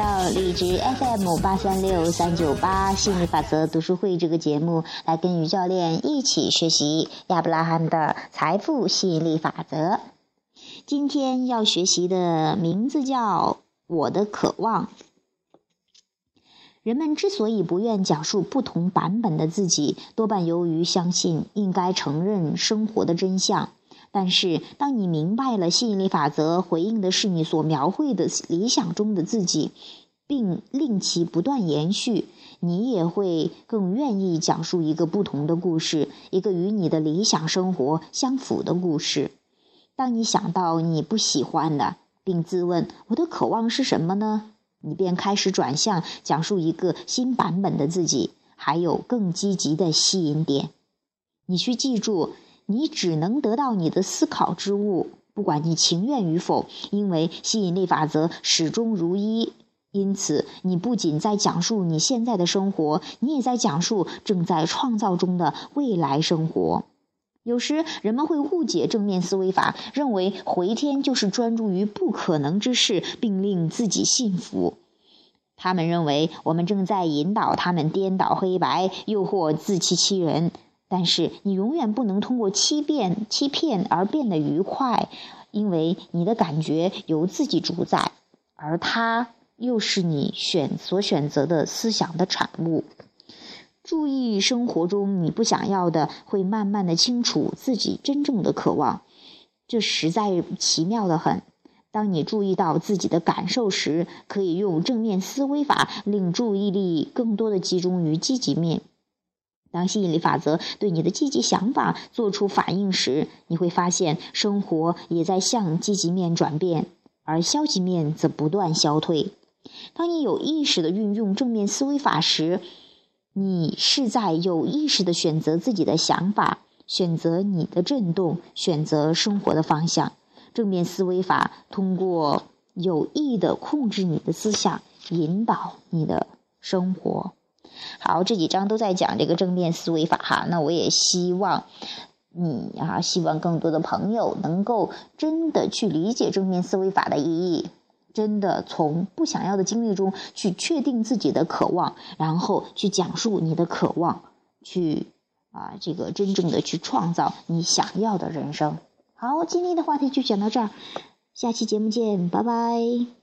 到荔枝 FM 八三六三九八吸引力法则读书会这个节目，来跟于教练一起学习亚伯拉罕的财富吸引力法则。今天要学习的名字叫《我的渴望》。人们之所以不愿讲述不同版本的自己，多半由于相信应该承认生活的真相。但是，当你明白了吸引力法则回应的是你所描绘的理想中的自己，并令其不断延续，你也会更愿意讲述一个不同的故事，一个与你的理想生活相符的故事。当你想到你不喜欢的，并自问“我的渴望是什么呢？”你便开始转向讲述一个新版本的自己，还有更积极的吸引点。你需记住，你只能得到你的思考之物，不管你情愿与否，因为吸引力法则始终如一。因此，你不仅在讲述你现在的生活，你也在讲述正在创造中的未来生活。有时人们会误解正面思维法，认为回天就是专注于不可能之事，并令自己信服。他们认为我们正在引导他们颠倒黑白，诱惑自欺欺人。但是你永远不能通过欺骗、欺骗而变得愉快，因为你的感觉由自己主宰，而它又是你选所选择的思想的产物。注意生活中你不想要的，会慢慢的清楚自己真正的渴望，这实在奇妙的很。当你注意到自己的感受时，可以用正面思维法令注意力更多的集中于积极面。当吸引力法则对你的积极想法做出反应时，你会发现生活也在向积极面转变，而消极面则不断消退。当你有意识的运用正面思维法时，你是在有意识的选择自己的想法，选择你的震动，选择生活的方向。正面思维法通过有意的控制你的思想，引导你的生活。好，这几章都在讲这个正面思维法哈。那我也希望你啊，希望更多的朋友能够真的去理解正面思维法的意义。真的从不想要的经历中去确定自己的渴望，然后去讲述你的渴望，去啊，这个真正的去创造你想要的人生。好，今天的话题就讲到这儿，下期节目见，拜拜。